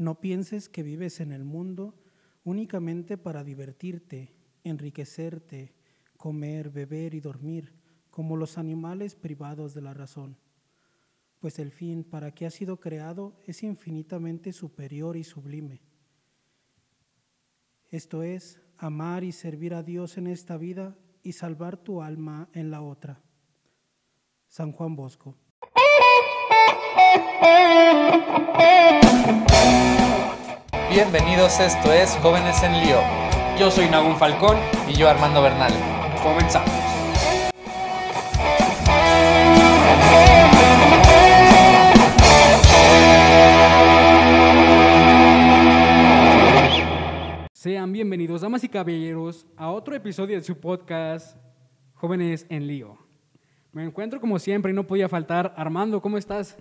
No pienses que vives en el mundo únicamente para divertirte, enriquecerte, comer, beber y dormir, como los animales privados de la razón, pues el fin para que ha sido creado es infinitamente superior y sublime. Esto es, amar y servir a Dios en esta vida y salvar tu alma en la otra. San Juan Bosco. Bienvenidos, esto es Jóvenes en Lío. Yo soy Nagún Falcón y yo Armando Bernal. Comenzamos. Sean bienvenidos, damas y caballeros, a otro episodio de su podcast Jóvenes en Lío. Me encuentro como siempre y no podía faltar. Armando, ¿cómo estás?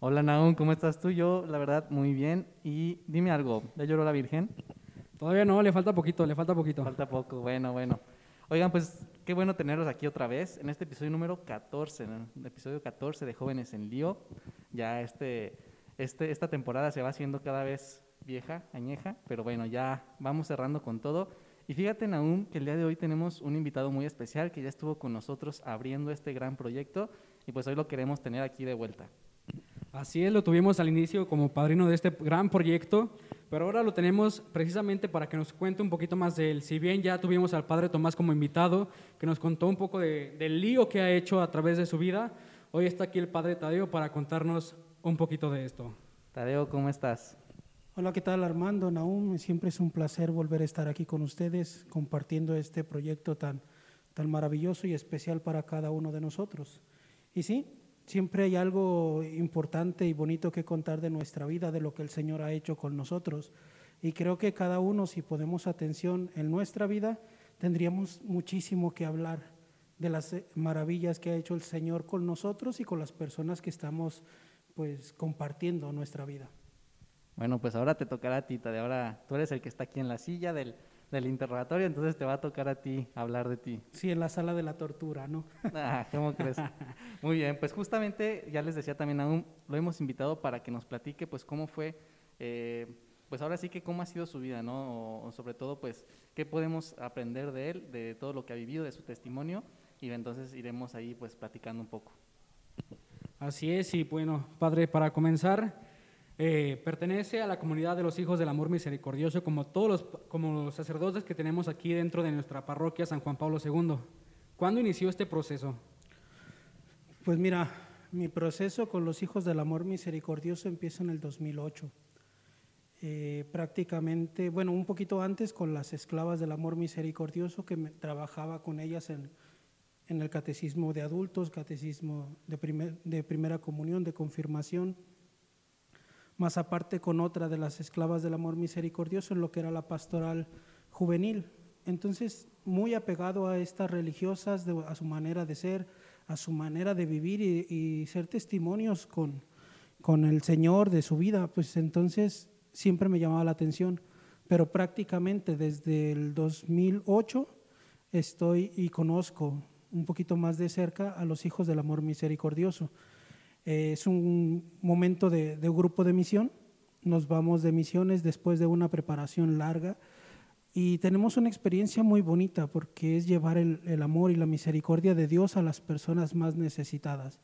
Hola Naum, ¿cómo estás tú? Yo, la verdad, muy bien. Y dime algo, ¿ya lloró la Virgen? Todavía no, le falta poquito, le falta poquito. Falta poco, bueno, bueno. Oigan, pues qué bueno tenerlos aquí otra vez en este episodio número 14, el episodio 14 de Jóvenes en Lío. Ya este, este, esta temporada se va haciendo cada vez vieja, añeja, pero bueno, ya vamos cerrando con todo. Y fíjate, Naum, que el día de hoy tenemos un invitado muy especial que ya estuvo con nosotros abriendo este gran proyecto y pues hoy lo queremos tener aquí de vuelta. Así es, lo tuvimos al inicio como padrino de este gran proyecto, pero ahora lo tenemos precisamente para que nos cuente un poquito más de él. Si bien ya tuvimos al padre Tomás como invitado, que nos contó un poco del lío que ha hecho a través de su vida, hoy está aquí el padre Tadeo para contarnos un poquito de esto. Tadeo, ¿cómo estás? Hola, ¿qué tal Armando, Naum? Siempre es un placer volver a estar aquí con ustedes compartiendo este proyecto tan, tan maravilloso y especial para cada uno de nosotros. Y sí, Siempre hay algo importante y bonito que contar de nuestra vida, de lo que el Señor ha hecho con nosotros. Y creo que cada uno, si ponemos atención en nuestra vida, tendríamos muchísimo que hablar de las maravillas que ha hecho el Señor con nosotros y con las personas que estamos pues compartiendo nuestra vida. Bueno, pues ahora te tocará a ti, de ahora tú eres el que está aquí en la silla del, del interrogatorio, entonces te va a tocar a ti hablar de ti. Sí, en la sala de la tortura, ¿no? Ah, ¿cómo crees? Muy bien, pues justamente ya les decía también aún, lo hemos invitado para que nos platique pues cómo fue, eh, pues ahora sí que cómo ha sido su vida, ¿no? O, sobre todo pues qué podemos aprender de él, de todo lo que ha vivido, de su testimonio, y entonces iremos ahí pues platicando un poco. Así es, y bueno, padre, para comenzar, eh, pertenece a la comunidad de los hijos del amor misericordioso, como todos los, como sacerdotes que tenemos aquí dentro de nuestra parroquia San Juan Pablo II. ¿Cuándo inició este proceso? Pues mira, mi proceso con los hijos del amor misericordioso empieza en el 2008. Eh, prácticamente, bueno, un poquito antes con las esclavas del amor misericordioso, que trabajaba con ellas en, en, el catecismo de adultos, catecismo de, primer, de primera comunión, de confirmación más aparte con otra de las esclavas del amor misericordioso en lo que era la pastoral juvenil. Entonces, muy apegado a estas religiosas, a su manera de ser, a su manera de vivir y, ser testimonios con, con el Señor de su vida, pues entonces siempre me llamaba la atención. Pero prácticamente desde el 2008 estoy y conozco un poquito más de cerca a los hijos del amor misericordioso. Eh, es un momento de, grupo de misión. Nos vamos de misiones después de una preparación larga y tenemos una experiencia muy bonita porque es llevar el, amor y la misericordia de Dios a las personas más necesitadas.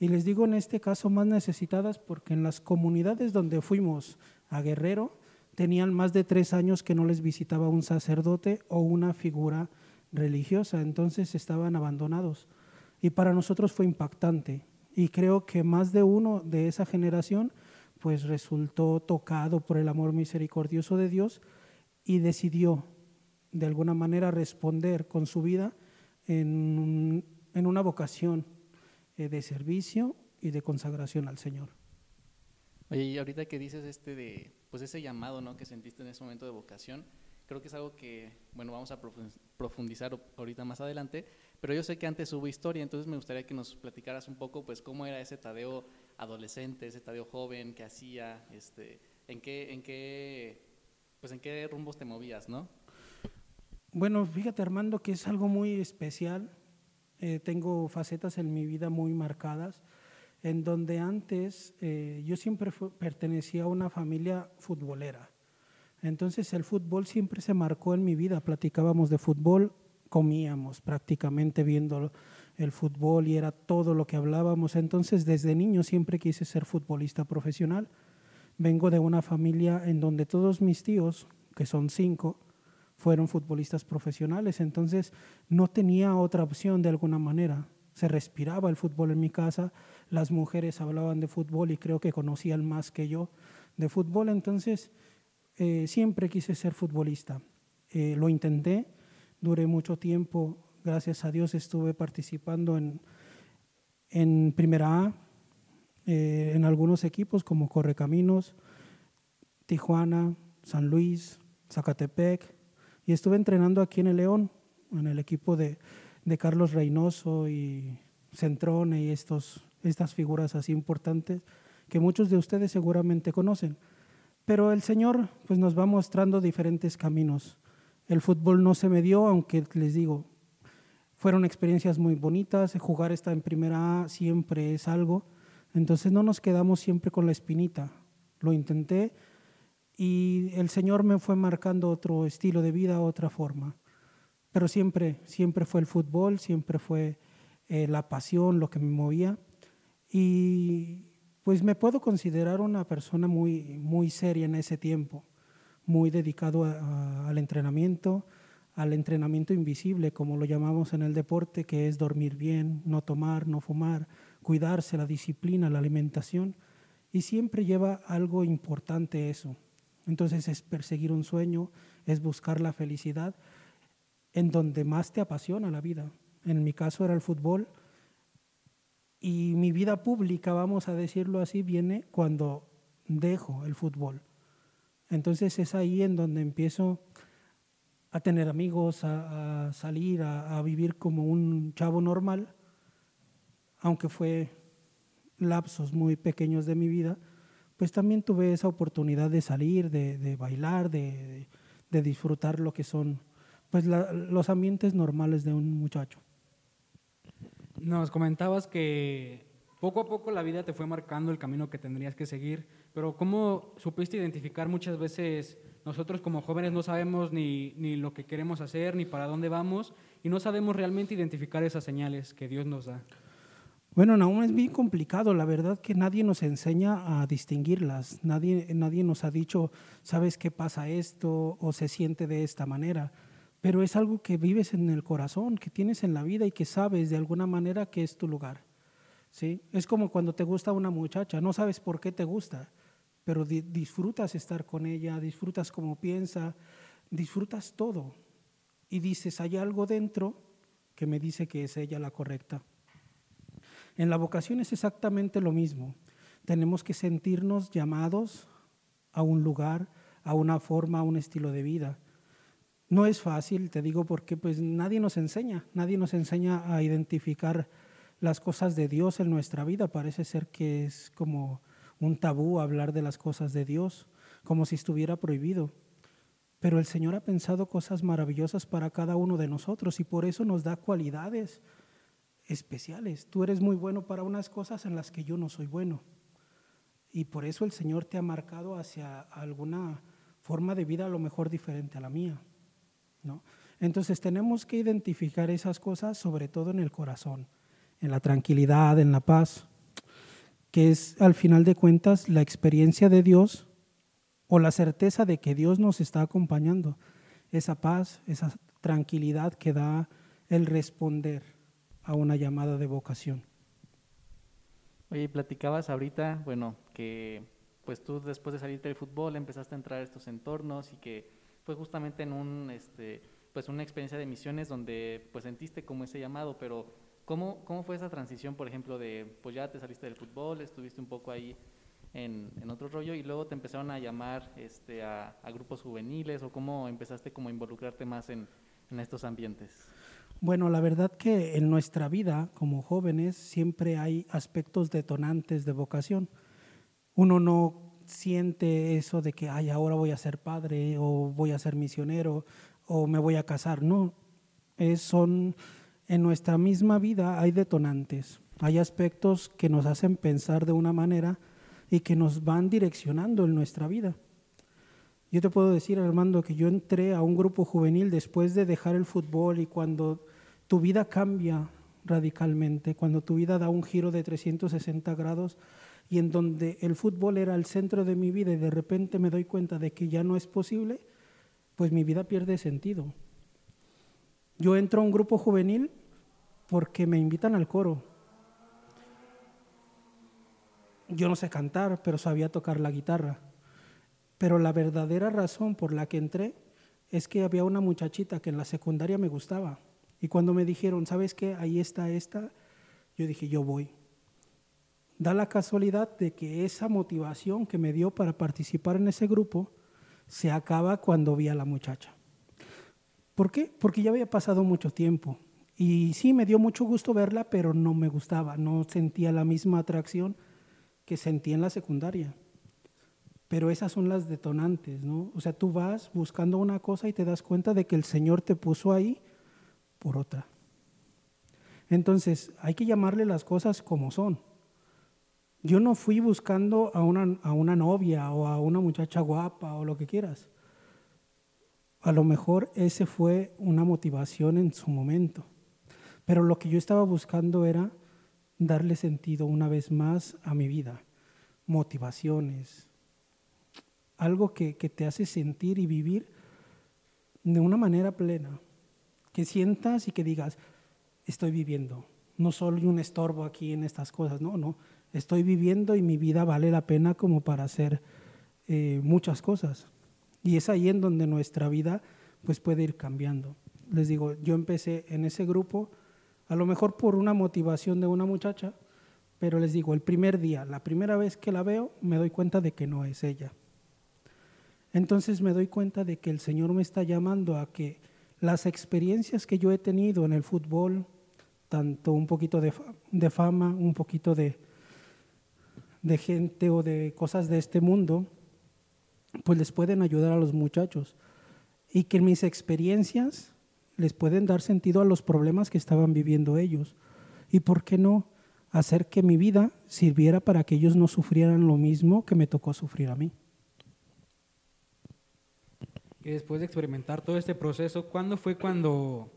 Y les digo en este caso más necesitadas porque en las comunidades donde fuimos a Guerrero tenían más de tres años que no les visitaba un sacerdote o una figura religiosa, entonces estaban abandonados. Y para nosotros fue impactante y creo que más de uno de esa generación pues resultó tocado por el amor misericordioso de Dios y decidió de alguna manera responder con su vida en, en una vocación eh, de servicio y de consagración al Señor. Oye, y ahorita que dices este de, pues ese llamado, ¿no? Que sentiste en ese momento de vocación, creo que es algo que, bueno, vamos a profundizar ahorita más adelante, pero yo sé que antes hubo historia, entonces me gustaría que nos platicaras un poco, pues, cómo era ese Tadeo adolescente, ese Tadeo joven, qué hacía, este, en qué, en qué, pues, en qué rumbos te movías, ¿no? Bueno, fíjate Armando que es algo muy especial. Eh, tengo facetas en mi vida muy marcadas. en donde antes eh, yo siempre pertenecía a una familia futbolera. Entonces el fútbol siempre se marcó en mi vida, platicábamos de fútbol, comíamos prácticamente viendo el fútbol y era todo lo que hablábamos. Entonces desde niño siempre quise ser futbolista profesional. Vengo de una familia en donde todos mis tíos, que son cinco, fueron futbolistas profesionales, entonces no tenía otra opción de alguna manera. Se respiraba el fútbol en mi casa, las mujeres hablaban de fútbol y creo que conocían más que yo de fútbol, entonces eh, siempre quise ser futbolista. Eh, lo intenté, duré mucho tiempo, gracias a Dios estuve participando en, en Primera A, eh, en algunos equipos como Correcaminos, Tijuana, San Luis, Zacatepec, y estuve entrenando aquí en el León, en el equipo de, de Carlos Reynoso y Centrone y estos, estas figuras así importantes que muchos de ustedes seguramente conocen. Pero el Señor pues, nos va mostrando diferentes caminos. El fútbol no se me dio, aunque les digo, fueron experiencias muy bonitas. Jugar esta en primera A siempre es algo. Entonces no nos quedamos siempre con la espinita. Lo intenté, y el Señor me fue marcando otro estilo de vida, otra forma. Pero siempre, siempre fue el fútbol, siempre fue eh, la pasión lo que me movía. Y pues me puedo considerar una persona muy, muy seria en ese tiempo, muy dedicado al entrenamiento, al entrenamiento invisible, como lo llamamos en el deporte, que es dormir bien, no tomar, no fumar, cuidarse, la disciplina, la alimentación. Y siempre lleva algo importante eso, entonces es perseguir un sueño, es buscar la felicidad en donde más te apasiona la vida. En mi caso era el fútbol y mi vida pública, vamos a decirlo así, viene cuando dejo el fútbol. Entonces es ahí en donde empiezo a tener amigos, a, salir, a vivir como un chavo normal, aunque fue lapsos muy pequeños de mi vida, pues también tuve esa oportunidad de salir, de, bailar, de, disfrutar lo que son pues los ambientes normales de un muchacho. Nos comentabas que poco a poco la vida te fue marcando el camino que tendrías que seguir, pero ¿cómo supiste identificar muchas veces nosotros como jóvenes no sabemos ni, ni lo que queremos hacer, ni para dónde vamos, y no sabemos realmente identificar esas señales que Dios nos da? Bueno, aún es bien complicado, la verdad que nadie nos enseña a distinguirlas, nadie, nadie nos ha dicho, sabes qué pasa esto o se siente de esta manera, pero es algo que vives en el corazón, que tienes en la vida y que sabes de alguna manera que es tu lugar. ¿sí? Es como cuando te gusta una muchacha, no sabes por qué te gusta, pero disfrutas estar con ella, disfrutas cómo piensa, disfrutas todo y dices, hay algo dentro que me dice que es ella la correcta. En la vocación es exactamente lo mismo. Tenemos que sentirnos llamados a un lugar, a una forma, a un estilo de vida. No es fácil, te digo, porque pues nadie nos enseña, nadie nos enseña a identificar las cosas de Dios en nuestra vida. Parece ser que es como un tabú hablar de las cosas de Dios, como si estuviera prohibido. Pero el Señor ha pensado cosas maravillosas para cada uno de nosotros y por eso nos da cualidades especiales. Tú eres muy bueno para unas cosas en las que yo no soy bueno. Y por eso el Señor te ha marcado hacia alguna forma de vida a lo mejor diferente a la mía. Entonces tenemos que identificar esas cosas sobre todo en el corazón, en la tranquilidad, en la paz, que es al final de cuentas la experiencia de Dios o la certeza de que Dios nos está acompañando. Esa paz, esa tranquilidad que da el responder a una llamada de vocación. Oye, platicabas ahorita, bueno, que pues tú después de salir del fútbol empezaste a entrar a estos entornos y que fue justamente en un, este, pues una experiencia de misiones donde pues sentiste como ese llamado, pero ¿cómo, ¿cómo fue esa transición, por ejemplo, de pues ya te saliste del fútbol, estuviste un poco ahí en, en otro rollo y luego te empezaron a llamar este, a, a grupos juveniles o cómo empezaste como a involucrarte más en, en estos ambientes? Bueno, la verdad que en nuestra vida como jóvenes siempre hay aspectos detonantes de vocación. Uno no siente eso de que, ay, ahora voy a ser padre o voy a ser misionero o me voy a casar. No, es, son, en nuestra misma vida hay detonantes. Hay aspectos que nos hacen pensar de una manera y que nos van direccionando en nuestra vida. Yo te puedo decir, Armando, que yo entré a un grupo juvenil después de dejar el fútbol y cuando tu vida cambia radicalmente, cuando tu vida da un giro de 360 grados y en donde el fútbol era el centro de mi vida y de repente me doy cuenta de que ya no es posible, pues mi vida pierde sentido. Yo entro a un grupo juvenil porque me invitan al coro. Yo no sé cantar, pero sabía tocar la guitarra. Pero la verdadera razón por la que entré es que había una muchachita que en la secundaria me gustaba. Y cuando me dijeron, ¿sabes qué? Ahí está esta, yo dije, yo voy. Da la casualidad de que esa motivación que me dio para participar en ese grupo se acaba cuando vi a la muchacha. ¿Por qué? Porque ya había pasado mucho tiempo. Y sí, me dio mucho gusto verla, pero no me gustaba, no sentía la misma atracción que sentí en la secundaria. Pero esas son las detonantes, ¿no? O sea, tú vas buscando una cosa y te das cuenta de que el Señor te puso ahí por otra. Entonces, hay que llamarle las cosas como son. Yo no fui buscando a una, a una novia o a una muchacha guapa o lo que quieras. A lo mejor ese fue una motivación en su momento. Pero lo que yo estaba buscando era darle sentido una vez más a mi vida, motivaciones, algo que, que te hace sentir y vivir de una manera plena, que sientas y que digas, estoy viviendo, no soy un estorbo aquí en estas cosas, no, no, estoy viviendo y mi vida vale la pena como para hacer eh, muchas cosas. Y es ahí en donde nuestra vida pues puede ir cambiando. Les digo, yo empecé en ese grupo, a lo mejor por una motivación de una muchacha, pero les digo, el primer día, la primera vez que la veo, me doy cuenta de que no es ella. Entonces me doy cuenta de que el Señor me está llamando a que las experiencias que yo he tenido en el fútbol, tanto un poquito de, de fama, un poquito de, de gente o de cosas de este mundo, pues les pueden ayudar a los muchachos y que mis experiencias les pueden dar sentido a los problemas que estaban viviendo ellos. ¿Y por qué no hacer que mi vida sirviera para que ellos no sufrieran lo mismo que me tocó sufrir a mí? Y después de experimentar todo este proceso, ¿cuándo fue cuando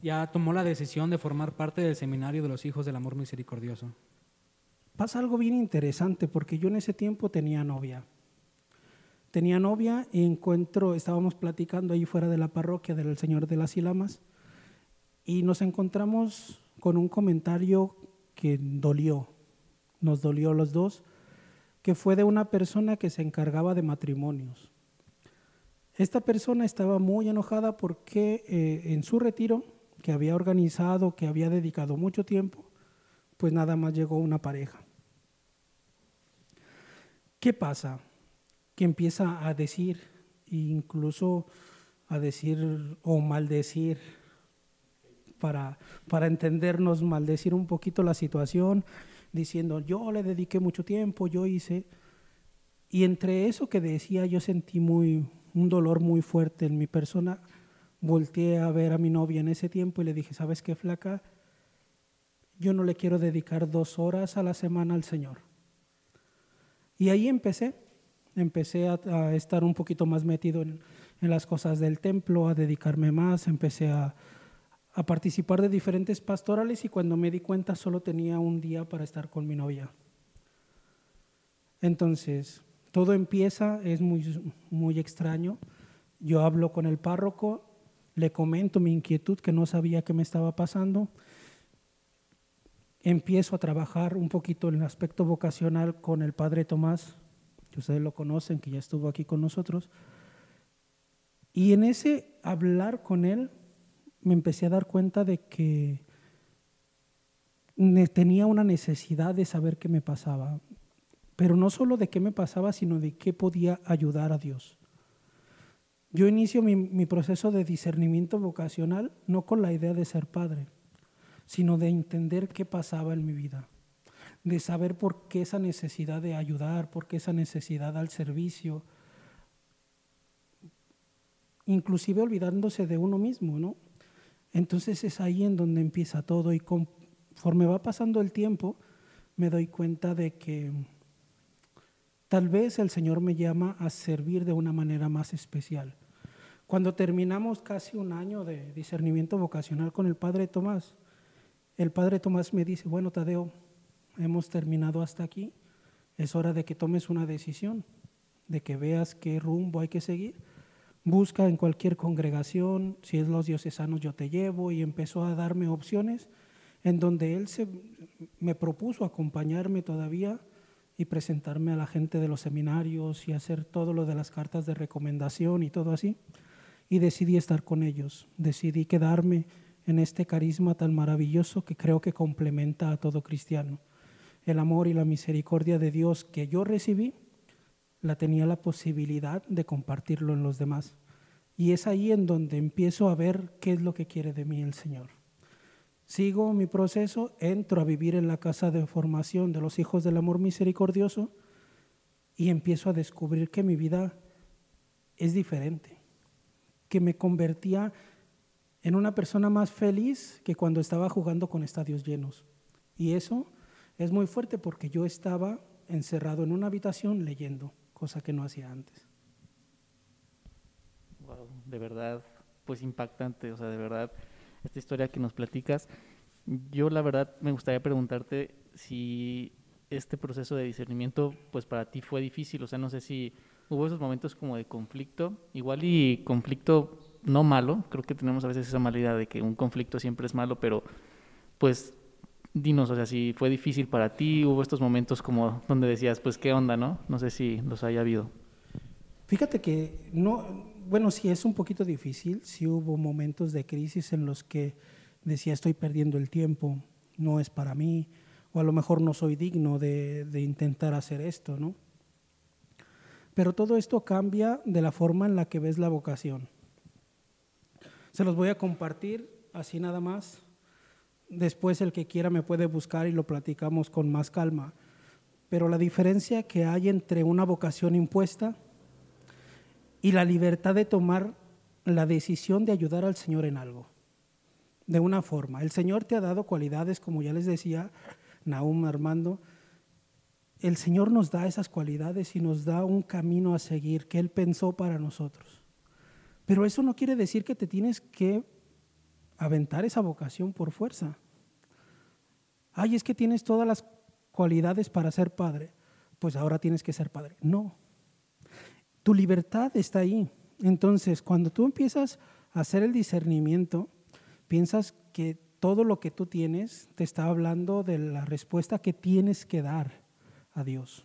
ya tomó la decisión de formar parte del seminario de los hijos del amor misericordioso? Pasa algo bien interesante porque yo en ese tiempo tenía novia. Tenía novia y encuentro, estábamos platicando ahí fuera de la parroquia del Señor de las Ilamas y nos encontramos con un comentario que dolió, nos dolió los dos, que fue de una persona que se encargaba de matrimonios. Esta persona estaba muy enojada porque eh, en su retiro, que había organizado, que había dedicado mucho tiempo, pues nada más llegó una pareja. ¿Qué pasa? que empieza a decir, incluso a decir o maldecir, para, para entendernos, maldecir un poquito la situación, diciendo, yo le dediqué mucho tiempo, yo hice. Y entre eso que decía, yo sentí muy, un dolor muy fuerte en mi persona. Volteé a ver a mi novia en ese tiempo y le dije, ¿sabes qué, flaca? Yo no le quiero dedicar dos horas a la semana al Señor. Y ahí empecé empecé a, estar un poquito más metido en, las cosas del templo, a dedicarme más, empecé a, a participar de diferentes pastorales y cuando me di cuenta solo tenía un día para estar con mi novia. Entonces, todo empieza, es muy, muy extraño. Yo hablo con el párroco, le comento mi inquietud que no sabía qué me estaba pasando. Empiezo a trabajar un poquito en el aspecto vocacional con el padre Tomás, que ustedes lo conocen, que ya estuvo aquí con nosotros. Y en ese hablar con él, me empecé a dar cuenta de que tenía una necesidad de saber qué me pasaba, pero no solo de qué me pasaba, sino de qué podía ayudar a Dios. Yo inicio mi, mi, proceso de discernimiento vocacional no con la idea de ser padre, sino de entender qué pasaba en mi vida de saber por qué esa necesidad de ayudar, por qué esa necesidad al servicio, inclusive olvidándose de uno mismo, ¿no? Entonces es ahí en donde empieza todo y conforme va pasando el tiempo, me doy cuenta de que tal vez el Señor me llama a servir de una manera más especial. Cuando terminamos casi un año de discernimiento vocacional con el Padre Tomás, el Padre Tomás me dice, bueno, Tadeo, hemos terminado hasta aquí, es hora de que tomes una decisión, de que veas qué rumbo hay que seguir. Busca en cualquier congregación, si es los diocesanos yo te llevo, y empezó a darme opciones en donde él se, me propuso acompañarme todavía y presentarme a la gente de los seminarios y hacer todo lo de las cartas de recomendación y todo así. Y decidí estar con ellos, decidí quedarme en este carisma tan maravilloso que creo que complementa a todo cristiano. El amor y la misericordia de Dios que yo recibí, la tenía la posibilidad de compartirlo en los demás. Y es ahí en donde empiezo a ver qué es lo que quiere de mí el Señor. Sigo mi proceso, entro a vivir en la casa de formación de los hijos del amor misericordioso y empiezo a descubrir que mi vida es diferente que me convertía en una persona más feliz que cuando estaba jugando con estadios llenos. Y eso es muy fuerte porque yo estaba encerrado en una habitación leyendo, cosa que no hacía antes. Wow, de verdad, pues impactante, o sea, de verdad, esta historia que nos platicas. Yo la verdad me gustaría preguntarte si este proceso de discernimiento, pues para ti fue difícil, o sea, no sé si hubo esos momentos como de conflicto, igual y conflicto no malo, creo que tenemos a veces esa mala idea de que un conflicto siempre es malo, pero pues dinos, o sea, si fue difícil para ti, hubo estos momentos como donde decías, pues qué onda, ¿no? No sé si los haya habido. Fíjate que no, bueno, sí es un poquito difícil, sí hubo momentos de crisis en los que decía estoy perdiendo el tiempo, no es para mí, o a lo mejor no soy digno de, de intentar hacer esto, ¿no? Pero todo esto cambia de la forma en la que ves la vocación. Se los voy a compartir así nada más. Después el que quiera me puede buscar y lo platicamos con más calma. Pero la diferencia que hay entre una vocación impuesta y la libertad de tomar la decisión de ayudar al Señor en algo. De una forma. El Señor te ha dado cualidades, como ya les decía Nahum Armando, el Señor nos da esas cualidades y nos da un camino a seguir que Él pensó para nosotros. Pero eso no quiere decir que te tienes que aventar esa vocación por fuerza. Ay, es que tienes todas las cualidades para ser padre, pues ahora tienes que ser padre. No, tu libertad está ahí. Entonces, cuando tú empiezas a hacer el discernimiento, piensas que todo lo que tú tienes te está hablando de la respuesta que tienes que dar a Dios,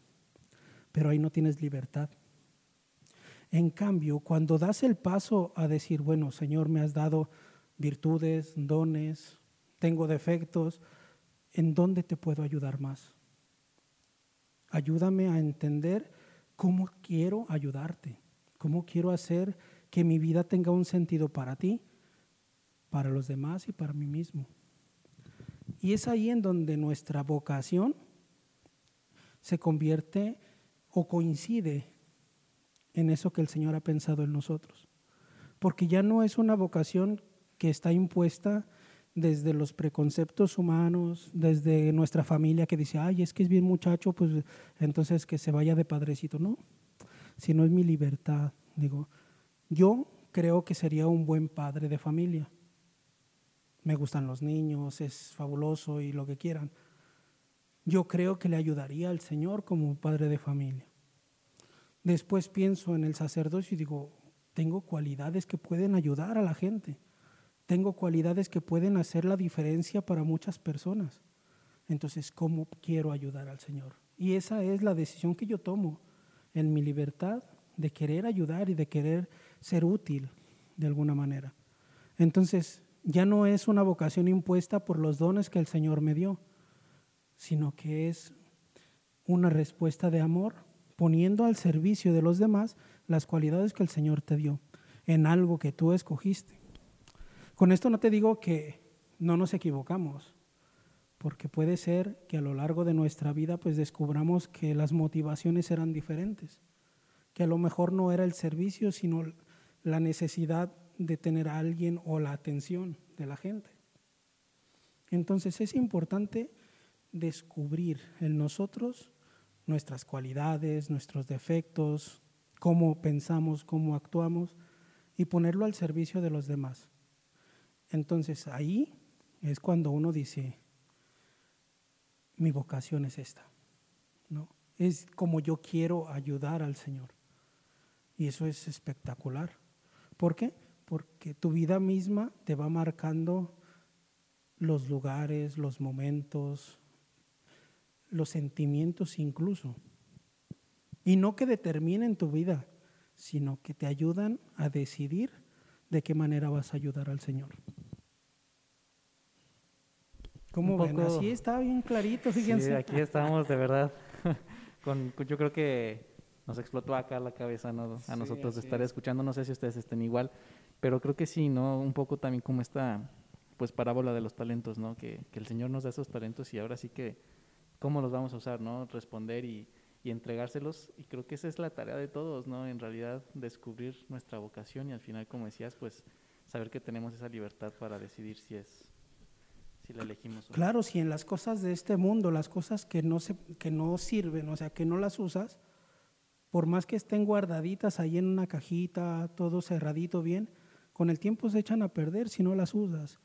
pero ahí no tienes libertad. En cambio, cuando das el paso a decir, bueno, Señor, me has dado virtudes, dones, tengo defectos, ¿en dónde te puedo ayudar más? Ayúdame a entender cómo quiero ayudarte, cómo quiero hacer que mi vida tenga un sentido para ti, para los demás y para mí mismo. Y es ahí en donde nuestra vocación se convierte o coincide en eso que el Señor ha pensado en nosotros. Porque ya no es una vocación que está impuesta desde los preconceptos humanos, desde nuestra familia que dice, ay, es que es bien muchacho, pues entonces que se vaya de padrecito. No, sino es mi libertad. Digo, yo creo que sería un buen padre de familia. Me gustan los niños, es fabuloso y lo que quieran yo creo que le ayudaría al Señor como padre de familia. Después pienso en el sacerdocio y digo, tengo cualidades que pueden ayudar a la gente. Tengo cualidades que pueden hacer la diferencia para muchas personas. Entonces, ¿cómo quiero ayudar al Señor? Y esa es la decisión que yo tomo en mi libertad de querer ayudar y de querer ser útil de alguna manera. Entonces, ya no es una vocación impuesta por los dones que el Señor me dio, sino que es una respuesta de amor, poniendo al servicio de los demás las cualidades que el Señor te dio en algo que tú escogiste. Con esto no te digo que no nos equivocamos, porque puede ser que a lo largo de nuestra vida pues descubramos que las motivaciones eran diferentes, que a lo mejor no era el servicio, sino la necesidad de tener a alguien o la atención de la gente. Entonces es importante descubrir en nosotros nuestras cualidades, nuestros defectos, cómo pensamos, cómo actuamos y ponerlo al servicio de los demás. Entonces ahí es cuando uno dice, mi vocación es esta, ¿no? Es como yo quiero ayudar al Señor. Y eso es espectacular. ¿Por qué? Porque tu vida misma te va marcando los lugares, los momentos, los sentimientos incluso. Y no que determinen tu vida, sino que te ayudan a decidir de qué manera vas a ayudar al Señor. ¿Cómo ven? Así está bien clarito, fíjense. Sí, aquí estamos de verdad. con, yo creo que nos explotó acá la cabeza a nosotros de estar escuchando. No sé si ustedes estén igual, pero creo que sí, ¿no? Un poco también como esta pues parábola de los talentos, ¿no? Que, que el Señor nos da esos talentos y ahora sí que cómo los vamos a usar, ¿no? Responder y, y entregárselos. Y creo que esa es la tarea de todos, ¿no? En realidad, descubrir nuestra vocación y al final, como decías, pues saber que tenemos esa libertad para decidir si es, si la elegimos. Claro, si en las cosas de este mundo, las cosas que no, se, que no sirven, o sea, que no las usas, por más que estén guardaditas ahí en una cajita, todo cerradito bien, con el tiempo se echan a perder si no las usas.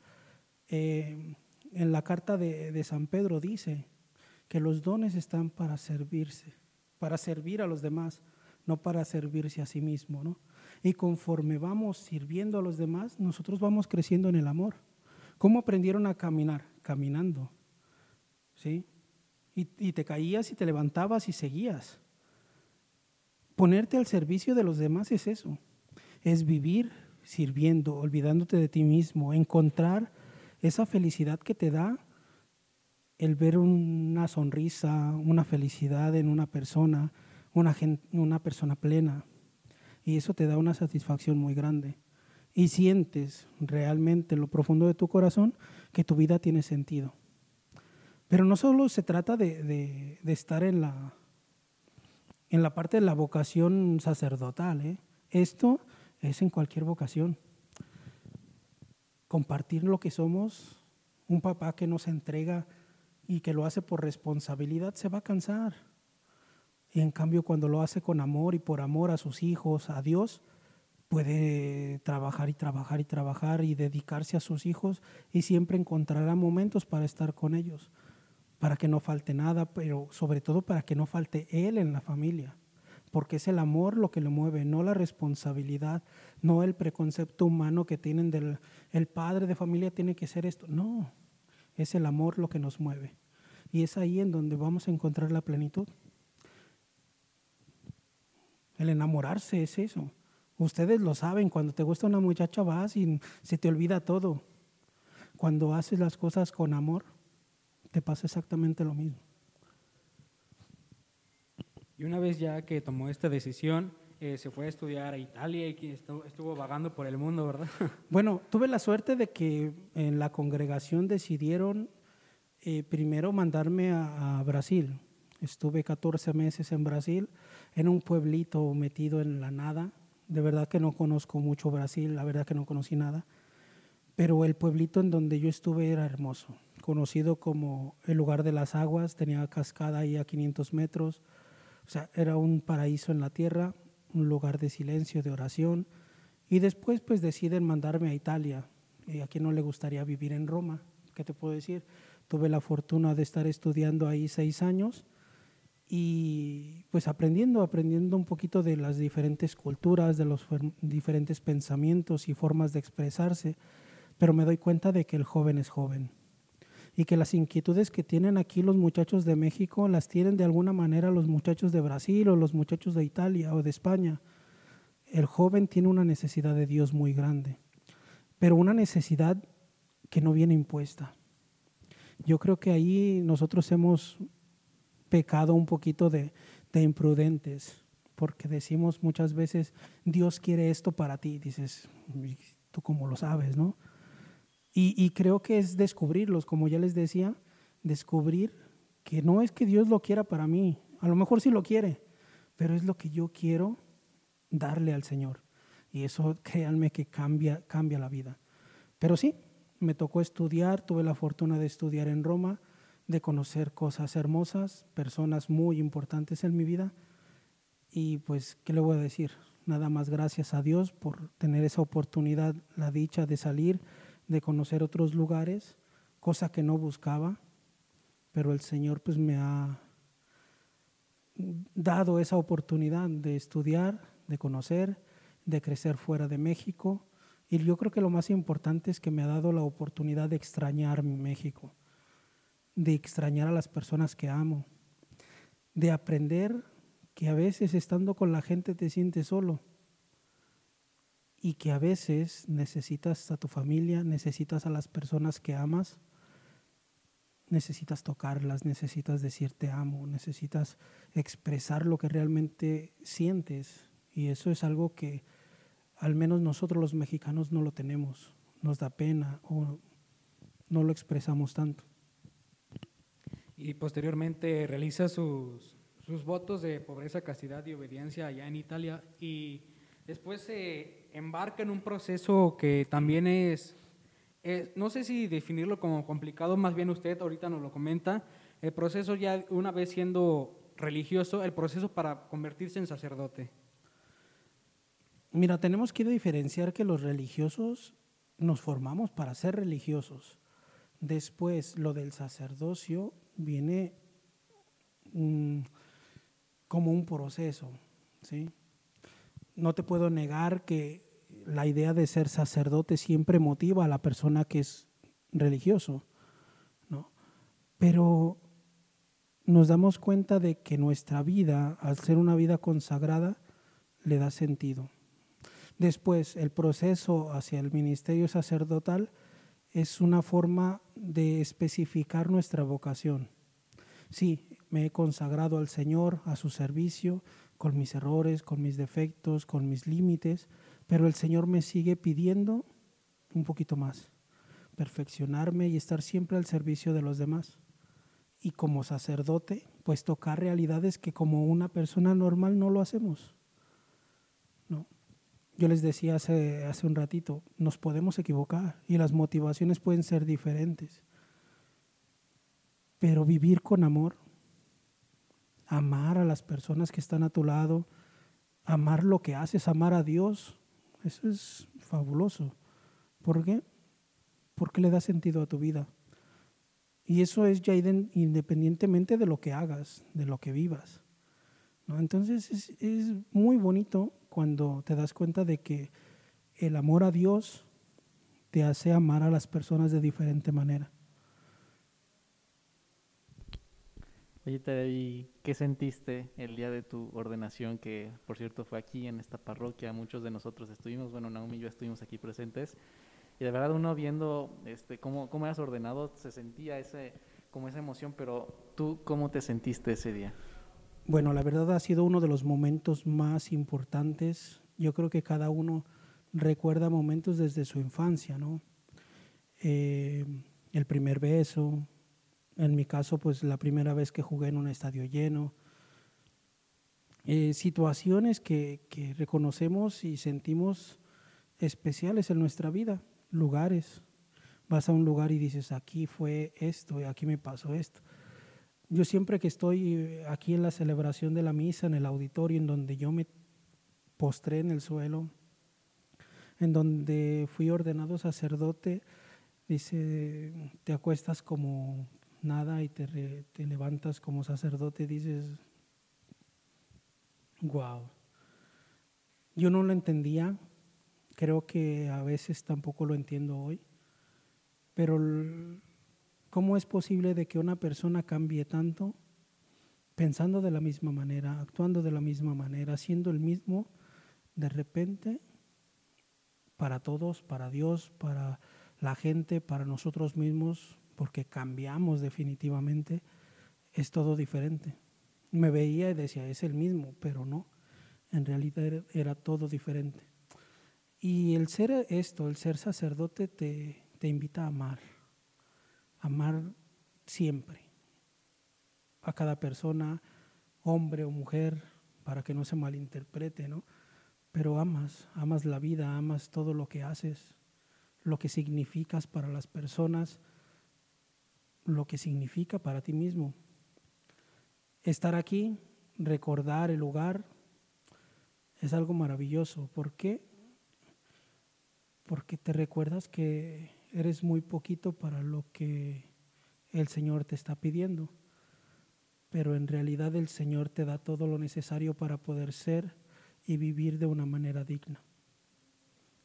Eh, en la carta de, de San Pedro dice que los dones están para servirse para servir a los demás, no para servirse a sí mismo, ¿no? Y conforme vamos sirviendo a los demás, nosotros vamos creciendo en el amor. ¿Cómo aprendieron a caminar? Caminando, ¿sí? Y, y te caías y te levantabas y seguías. Ponerte al servicio de los demás es eso, es vivir sirviendo, olvidándote de ti mismo, encontrar esa felicidad que te da el ver una sonrisa, una felicidad en una persona, una, una persona plena. Y eso te da una satisfacción muy grande. Y sientes realmente en lo profundo de tu corazón que tu vida tiene sentido. Pero no solo se trata de, de, estar en la, en la parte de la vocación sacerdotal. ¿eh? Esto es en cualquier vocación. Compartir lo que somos, un papá que nos entrega y que lo hace por responsabilidad, se va a cansar. Y en cambio, cuando lo hace con amor y por amor a sus hijos, a Dios, puede trabajar y trabajar y trabajar y dedicarse a sus hijos y siempre encontrará momentos para estar con ellos, para que no falte nada, pero sobre todo para que no falte Él en la familia, porque es el amor lo que lo mueve, no la responsabilidad, no el preconcepto humano que tienen del el padre de familia tiene que ser esto, no, es el amor lo que nos mueve. Y es ahí en donde vamos a encontrar la plenitud. El enamorarse es eso. Ustedes lo saben, cuando te gusta una muchacha vas y se te olvida todo. Cuando haces las cosas con amor, te pasa exactamente lo mismo. Y una vez ya que tomó esta decisión, eh, se fue a estudiar a Italia y estuvo, estuvo, vagando por el mundo, ¿verdad? Bueno, tuve la suerte de que en la congregación decidieron eh, primero mandarme a, a, Brasil. Estuve 14 meses en Brasil, en un pueblito metido en la nada. De verdad que no conozco mucho Brasil, la verdad que no conocí nada. Pero el pueblito en donde yo estuve era hermoso, conocido como el lugar de las aguas, tenía cascada ahí a 500 metros. O sea, era un paraíso en la tierra un lugar de silencio, de oración. Y después pues deciden mandarme a Italia. ¿Y a quién no le gustaría vivir en Roma? ¿Qué te puedo decir? Tuve la fortuna de estar estudiando ahí seis años y pues aprendiendo, aprendiendo un poquito de las diferentes culturas, de los diferentes pensamientos y formas de expresarse, pero me doy cuenta de que el joven es joven y que las inquietudes que tienen aquí los muchachos de México las tienen de alguna manera los muchachos de Brasil o los muchachos de Italia o de España. El joven tiene una necesidad de Dios muy grande, pero una necesidad que no viene impuesta. Yo creo que ahí nosotros hemos pecado un poquito de, de imprudentes, porque decimos muchas veces, Dios quiere esto para ti. Dices, tú cómo lo sabes, ¿no? Y, creo que es descubrirlos, como ya les decía, descubrir que no es que Dios lo quiera para mí, a lo mejor sí lo quiere, pero es lo que yo quiero darle al Señor. Y eso créanme que cambia, cambia la vida. Pero sí, me tocó estudiar, tuve la fortuna de estudiar en Roma, de conocer cosas hermosas, personas muy importantes en mi vida. Y pues, ¿qué le voy a decir? Nada más gracias a Dios por tener esa oportunidad, la dicha de salir, de conocer otros lugares, cosa que no buscaba, pero el Señor pues me ha dado esa oportunidad de estudiar, de conocer, de crecer fuera de México. Y yo creo que lo más importante es que me ha dado la oportunidad de extrañar México, de extrañar a las personas que amo, de aprender que a veces estando con la gente te sientes solo y que a veces necesitas a tu familia, necesitas a las personas que amas, necesitas tocarlas, necesitas decir te amo, necesitas expresar lo que realmente sientes y eso es algo que al menos nosotros los mexicanos no lo tenemos, nos da pena o no lo expresamos tanto. Y posteriormente realiza sus, sus votos de pobreza, castidad y obediencia allá en Italia y después se embarca en un proceso que también es, no sé si definirlo como complicado, más bien usted ahorita nos lo comenta, el proceso ya una vez siendo religioso, el proceso para convertirse en sacerdote. Mira, tenemos que diferenciar que los religiosos nos formamos para ser religiosos. Después, lo del sacerdocio viene como un proceso, ¿sí? No te puedo negar que la idea de ser sacerdote siempre motiva a la persona que es religioso, ¿no? Pero nos damos cuenta de que nuestra vida, al ser una vida consagrada, le da sentido. Después, el proceso hacia el ministerio sacerdotal es una forma de especificar nuestra vocación. Sí, me he consagrado al Señor, a su servicio, con mis errores, con mis defectos, con mis límites, pero el Señor me sigue pidiendo un poquito más, perfeccionarme y estar siempre al servicio de los demás. Y como sacerdote, pues tocar realidades que como una persona normal no lo hacemos. ¿no? Yo les decía hace, hace un ratito, nos podemos equivocar y las motivaciones pueden ser diferentes. Pero vivir con amor, amar a las personas que están a tu lado, amar lo que haces, amar a Dios, eso es fabuloso. ¿Por qué? Porque le da sentido a tu vida. Y eso es ya independientemente de lo que hagas, de lo que vivas. Entonces es, es muy bonito cuando te das cuenta de que el amor a Dios te hace amar a las personas de diferente manera. Oye, ¿y qué sentiste el día de tu ordenación? Que por cierto fue aquí en esta parroquia, muchos de nosotros estuvimos, bueno, Naomi y yo estuvimos aquí presentes, y de verdad uno viendo este, cómo, cómo eras ordenado, se sentía ese, como esa emoción, pero tú, ¿cómo te sentiste ese día? Bueno, la verdad ha sido uno de los momentos más importantes. Yo creo que cada uno recuerda momentos desde su infancia, ¿no? Eh, el primer beso, en mi caso, pues la primera vez que jugué en un estadio lleno. Eh, situaciones que, que reconocemos y sentimos especiales en nuestra vida, lugares. Vas a un lugar y dices, aquí fue esto, y aquí me pasó esto. Yo siempre que estoy eh, aquí en la celebración de la misa, en el auditorio, en donde yo me postré en el suelo, en donde fui ordenado sacerdote, dice, te acuestas como nada y te, te levantas como sacerdote, dices, wow. Yo no lo entendía, creo que a veces tampoco lo entiendo hoy, pero ¿Cómo es posible de que una persona cambie tanto pensando de la misma manera, actuando de la misma manera, siendo el mismo, de repente, para todos, para Dios, para la gente, para nosotros mismos, porque cambiamos definitivamente, es todo diferente. Me veía y decía, es el mismo, pero no, en realidad era, todo diferente. Y el ser esto, el ser sacerdote, te, te invita a amar amar siempre a cada persona, hombre o mujer, para que no se malinterprete, ¿no? Pero amas, amas la vida, amas todo lo que haces, lo que significas para las personas, lo que significa para ti mismo. Estar aquí, recordar el lugar, es algo maravilloso. ¿Por qué? Porque te recuerdas que eres muy poquito para lo que el Señor te está pidiendo, pero en realidad el Señor te da todo lo necesario para poder ser y vivir de una manera digna.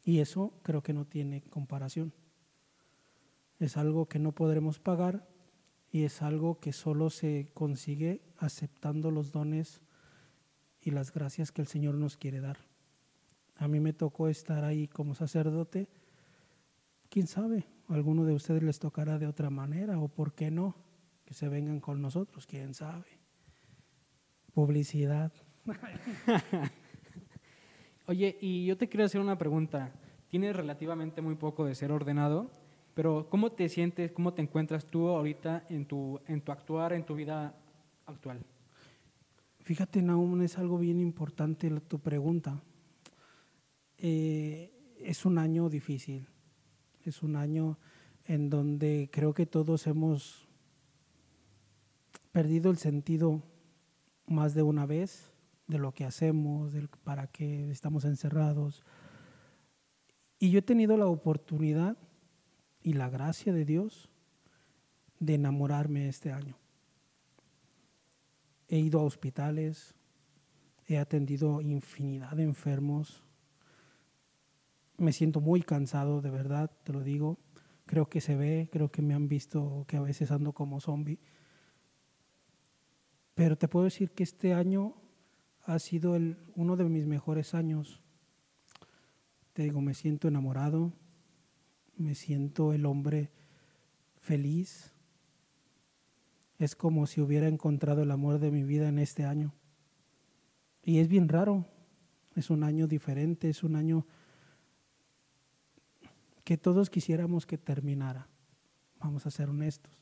Y eso creo que no tiene comparación. Es algo que no podremos pagar y es algo que solo se consigue aceptando los dones y las gracias que el Señor nos quiere dar. A mí me tocó estar ahí como sacerdote. ¿Quién sabe? A alguno de ustedes les tocará de otra manera o por qué no, que se vengan con nosotros, quién sabe. Publicidad. Oye, y yo te quiero hacer una pregunta. Tienes relativamente muy poco de ser ordenado, pero ¿cómo te sientes, cómo te encuentras tú ahorita en tu, en tu actuar, en tu vida actual? Fíjate, Naum, es algo bien importante tu pregunta. Eh, es un año difícil, es un año en donde creo que todos hemos perdido el sentido más de una vez de lo que hacemos, de para qué estamos encerrados. Y yo he tenido la oportunidad y la gracia de Dios de enamorarme este año. He ido a hospitales, he atendido infinidad de enfermos. Me siento muy cansado, de verdad, te lo digo. Creo que se ve, creo que me han visto que a veces ando como zombie. Pero te puedo decir que este año ha sido el, uno de mis mejores años. Te digo, me siento enamorado, me siento el hombre feliz. Es como si hubiera encontrado el amor de mi vida en este año. Y es bien raro, es un año diferente, es un año que todos quisiéramos que terminara, vamos a ser honestos.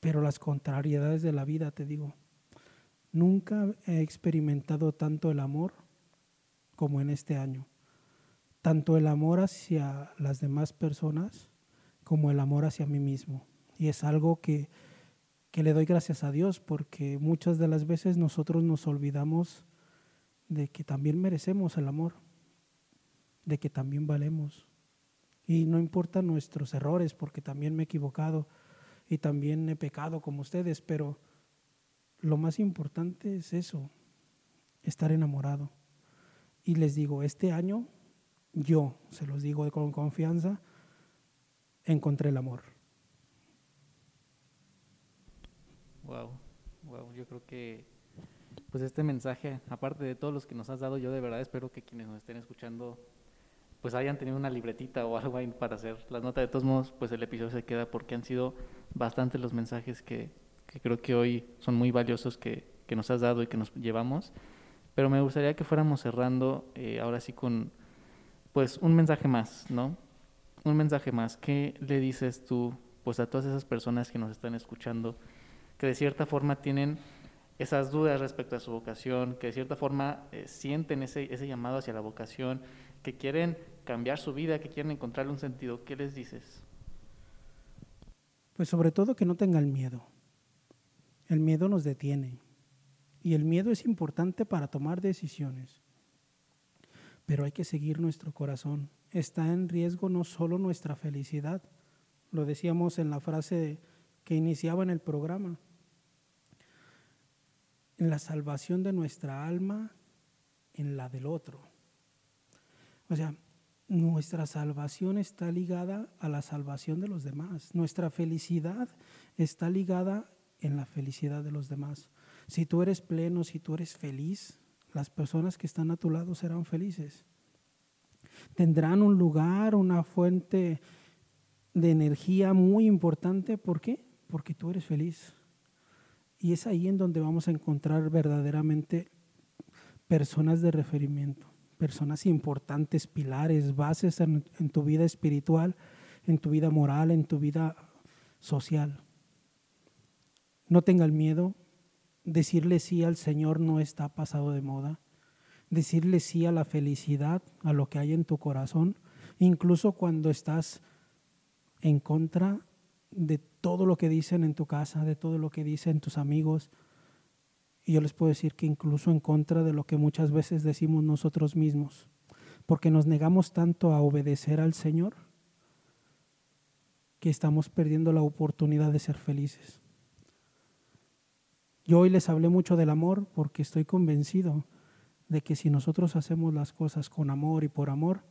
Pero las contrariedades de la vida, te digo, Nunca he experimentado tanto el amor como en este año. Tanto el amor hacia las demás personas como el amor hacia mí mismo. Y es algo que, que le doy gracias a Dios porque muchas de las veces nosotros nos olvidamos de que también merecemos el amor, de que también valemos. Y no importan nuestros errores porque también me he equivocado y también he pecado como ustedes, pero lo más importante es eso, estar enamorado. Y les digo, este año yo, se los digo con confianza, encontré el amor. Wow, wow, yo creo que pues este mensaje, aparte de todos los que nos has dado, yo de verdad espero que quienes nos estén escuchando pues hayan tenido una libretita o algo ahí para hacer las notas. De todos modos, pues el episodio se queda porque han sido bastantes los mensajes que, que creo que hoy son muy valiosos que, que, nos has dado y que nos llevamos. Pero me gustaría que fuéramos cerrando eh, ahora sí con pues un mensaje más, ¿no? Un mensaje más. ¿Qué le dices tú pues a todas esas personas que nos están escuchando que de cierta forma tienen esas dudas respecto a su vocación, que de cierta forma eh, sienten ese, ese llamado hacia la vocación, que quieren cambiar su vida, que quieren encontrarle un sentido, ¿qué les dices? Pues sobre todo que no tengan miedo, el miedo nos detiene y el miedo es importante para tomar decisiones. Pero hay que seguir nuestro corazón. Está en riesgo no solo nuestra felicidad, lo decíamos en la frase que iniciaba en el programa, en la salvación de nuestra alma, en la del otro. O sea, nuestra salvación está ligada a la salvación de los demás. Nuestra felicidad está ligada en la felicidad de los demás. Si tú eres pleno, si tú eres feliz, las personas que están a tu lado serán felices. Tendrán un lugar, una fuente de energía muy importante. ¿Por qué? Porque tú eres feliz. Y es ahí en donde vamos a encontrar verdaderamente personas de referimiento, personas importantes, pilares, bases en, tu vida espiritual, en tu vida moral, en tu vida social. No tenga el miedo. Decirle sí al Señor no está pasado de moda. Decirle sí a la felicidad, a lo que hay en tu corazón, incluso cuando estás en contra de todo lo que dicen en tu casa, de todo lo que dicen tus amigos. Y yo les puedo decir que incluso en contra de lo que muchas veces decimos nosotros mismos, porque nos negamos tanto a obedecer al Señor que estamos perdiendo la oportunidad de ser felices. Yo hoy les hablé mucho del amor porque estoy convencido de que si nosotros hacemos las cosas con amor y por amor,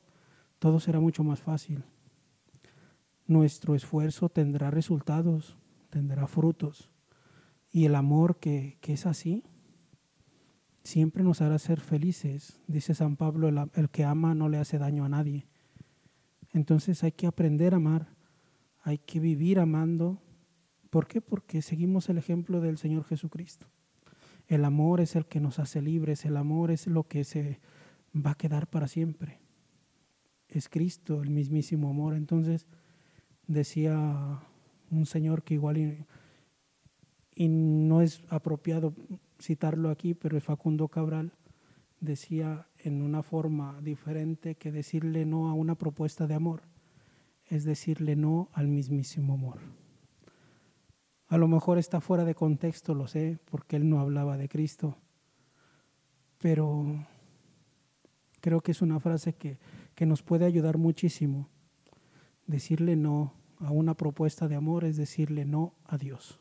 todo será mucho más fácil. Nuestro esfuerzo tendrá resultados, tendrá frutos. Y el amor que, es así, siempre nos hará ser felices. Dice San Pablo, el, el que ama no le hace daño a nadie. Entonces hay que aprender a amar, hay que vivir amando. ¿Por qué? Porque seguimos el ejemplo del Señor Jesucristo. El amor es el que nos hace libres, el amor es lo que se va a quedar para siempre. Es Cristo, el mismísimo amor. Entonces, decía un señor que igual y, no es apropiado citarlo aquí, pero Facundo Cabral, decía en una forma diferente que decirle no a una propuesta de amor es decirle no al mismísimo amor. A lo mejor está fuera de contexto, lo sé, porque él no hablaba de Cristo, pero creo que es una frase que, que nos puede ayudar muchísimo. Decirle no a una propuesta de amor es decirle no a Dios.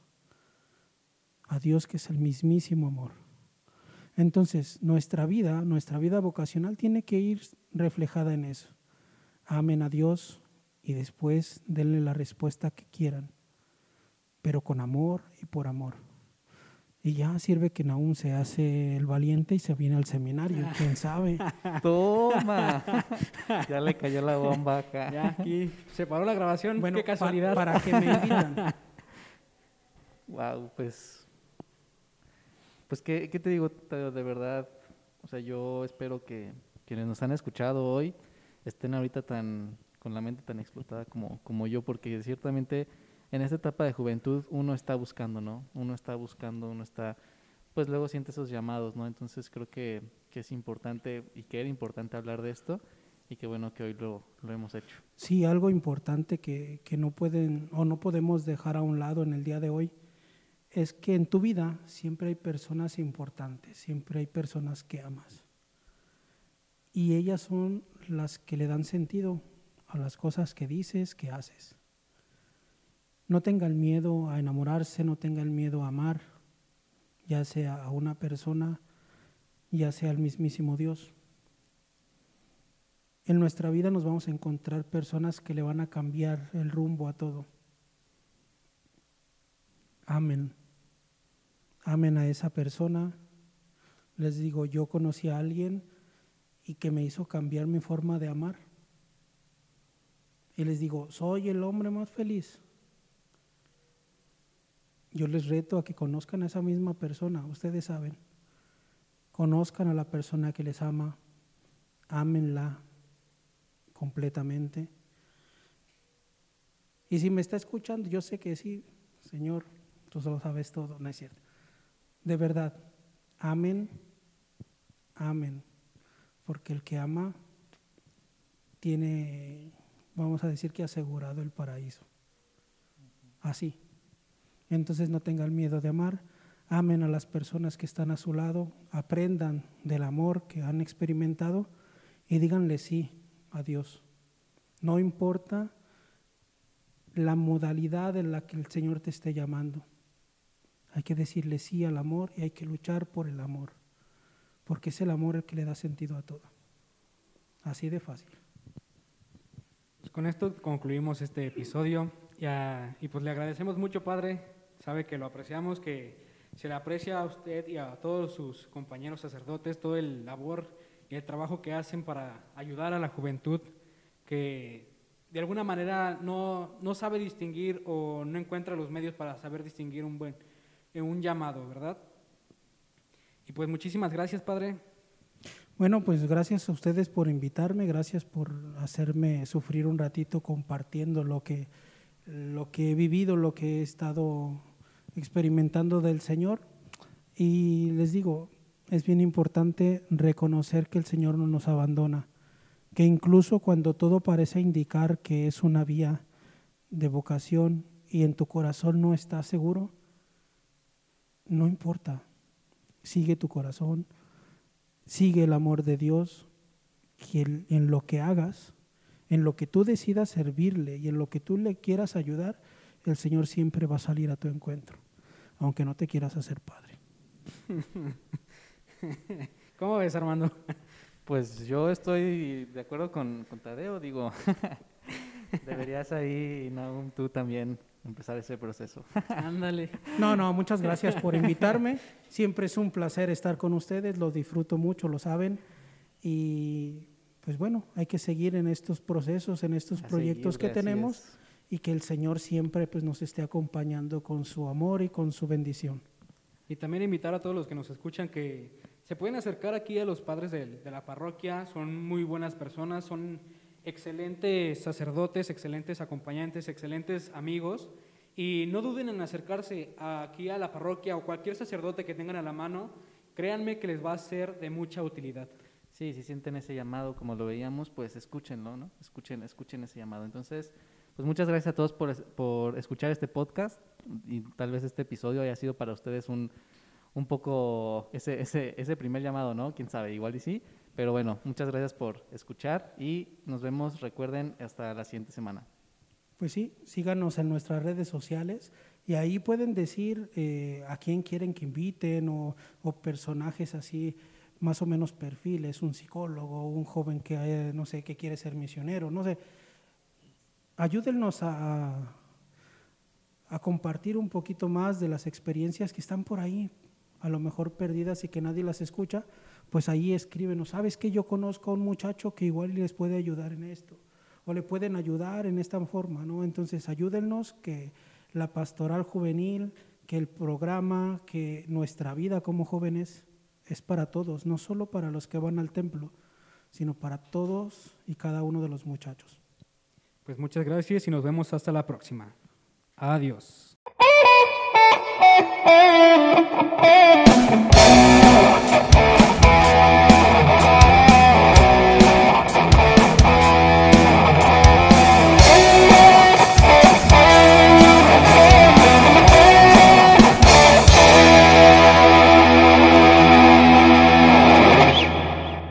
A Dios que es el mismísimo amor. Entonces, nuestra vida, nuestra vida vocacional tiene que ir reflejada en eso. Amen a Dios y después denle la respuesta que quieran pero con amor y por amor. Y ya sirve que aún se hace el valiente y se viene al seminario, quién sabe. Toma, ya le cayó la bomba acá. Ya aquí se paró la grabación, bueno, qué casualidad. para que me invitan. Wow, pues, pues ¿qué, qué te digo, de verdad, o sea, yo espero que quienes nos han escuchado hoy estén ahorita tan, con la mente tan explotada como, como yo, porque ciertamente en esta etapa de juventud uno está buscando, ¿no? Uno está buscando, uno está, pues luego siente esos llamados, ¿no? Entonces creo que, que es importante y que era importante hablar de esto y que bueno que hoy lo, lo hemos hecho. Sí, algo importante que, que no pueden o no podemos dejar a un lado en el día de hoy es que en tu vida siempre hay personas importantes, siempre hay personas que amas. Y ellas son las que le dan sentido a las cosas que dices, que haces. No tenga el miedo a enamorarse, no tenga el miedo a amar, ya sea a una persona, ya sea al mismísimo Dios. En nuestra vida nos vamos a encontrar personas que le van a cambiar el rumbo a todo. Amén. Amen a esa persona. Les digo, yo conocí a alguien y que me hizo cambiar mi forma de amar. Y les digo, soy el hombre más feliz yo les reto a que conozcan a esa misma persona, ustedes saben. Conozcan a la persona que les ama, ámenla completamente. Y si me está escuchando, yo sé que sí, Señor, tú solo sabes todo, no es cierto. De verdad, amen, amen, porque el que ama tiene, vamos a decir que asegurado el paraíso. Así. Entonces no tengan miedo de amar, amen a las personas que están a su lado, aprendan del amor que han experimentado y díganle sí a Dios. No importa la modalidad en la que el Señor te esté llamando. Hay que decirle sí al amor y hay que luchar por el amor, porque es el amor el que le da sentido a todo. Así de fácil. Pues con esto concluimos este episodio y pues le agradecemos mucho, Padre, sabe que lo apreciamos, que se le aprecia a usted y a todos sus compañeros sacerdotes todo el labor y el trabajo que hacen para ayudar a la juventud que de alguna manera no, no sabe distinguir o no encuentra los medios para saber distinguir un buen un llamado, ¿verdad? Y pues muchísimas gracias, Padre. Bueno, pues gracias a ustedes por invitarme, gracias por hacerme sufrir un ratito compartiendo lo que, lo que he vivido, lo que he estado experimentando del Señor. Y les digo, es bien importante reconocer que el Señor no nos abandona, que incluso cuando todo parece indicar que es una vía de vocación y en tu corazón no estás seguro, no importa, sigue tu corazón, sigue el amor de Dios, que en lo que hagas, en lo que tú decidas servirle y en lo que tú le quieras ayudar, el Señor siempre va a salir a tu encuentro, aunque no te quieras hacer padre. ¿Cómo ves, Armando? Pues yo estoy de acuerdo con, con Tadeo, digo, deberías ahí, no, tú también empezar ese proceso. Ándale. No, no, muchas gracias por invitarme. Siempre es un placer estar con ustedes, lo disfruto mucho, lo saben. Y pues bueno, hay que seguir en estos procesos, en estos A proyectos que tenemos es. Y que el Señor siempre pues nos esté acompañando con su amor y con su bendición. Y también invitar a todos los que nos escuchan que se pueden acercar aquí a los padres del- de, la parroquia, son muy buenas personas, son excelentes sacerdotes, excelentes acompañantes, excelentes amigos. Y no duden en acercarse aquí a la parroquia o cualquier sacerdote que tengan a la mano, créanme que les va a ser de mucha utilidad. Sí, si sienten ese llamado como lo veíamos, pues escúchenlo, ¿no? Escuchen, escuchen ese llamado. Entonces, pues muchas gracias a todos por, por escuchar este podcast y tal vez este episodio haya sido para ustedes un, un poco ese, ese, ese primer llamado, ¿no? Quién sabe, igual y sí. Pero bueno, muchas gracias por escuchar y nos vemos, recuerden, hasta la siguiente semana. Pues sí, síganos en nuestras redes sociales y ahí pueden decir eh, a quién quieren que inviten o, o personajes así, más o menos perfiles, un psicólogo, un joven que, eh, no sé, que quiere ser misionero, no sé. Ayúdennos a, compartir un poquito más de las experiencias que están por ahí, a lo mejor perdidas y que nadie las escucha, pues ahí escríbenos, ¿sabes que yo conozco a un muchacho que igual les puede ayudar en esto? O le pueden ayudar en esta forma, ¿no? Entonces ayúdennos que la pastoral juvenil, que el programa, que nuestra vida como jóvenes es para todos, no solo para los que van al templo, sino para todos y cada uno de los muchachos. Pues muchas gracias y nos vemos hasta la próxima. Adiós.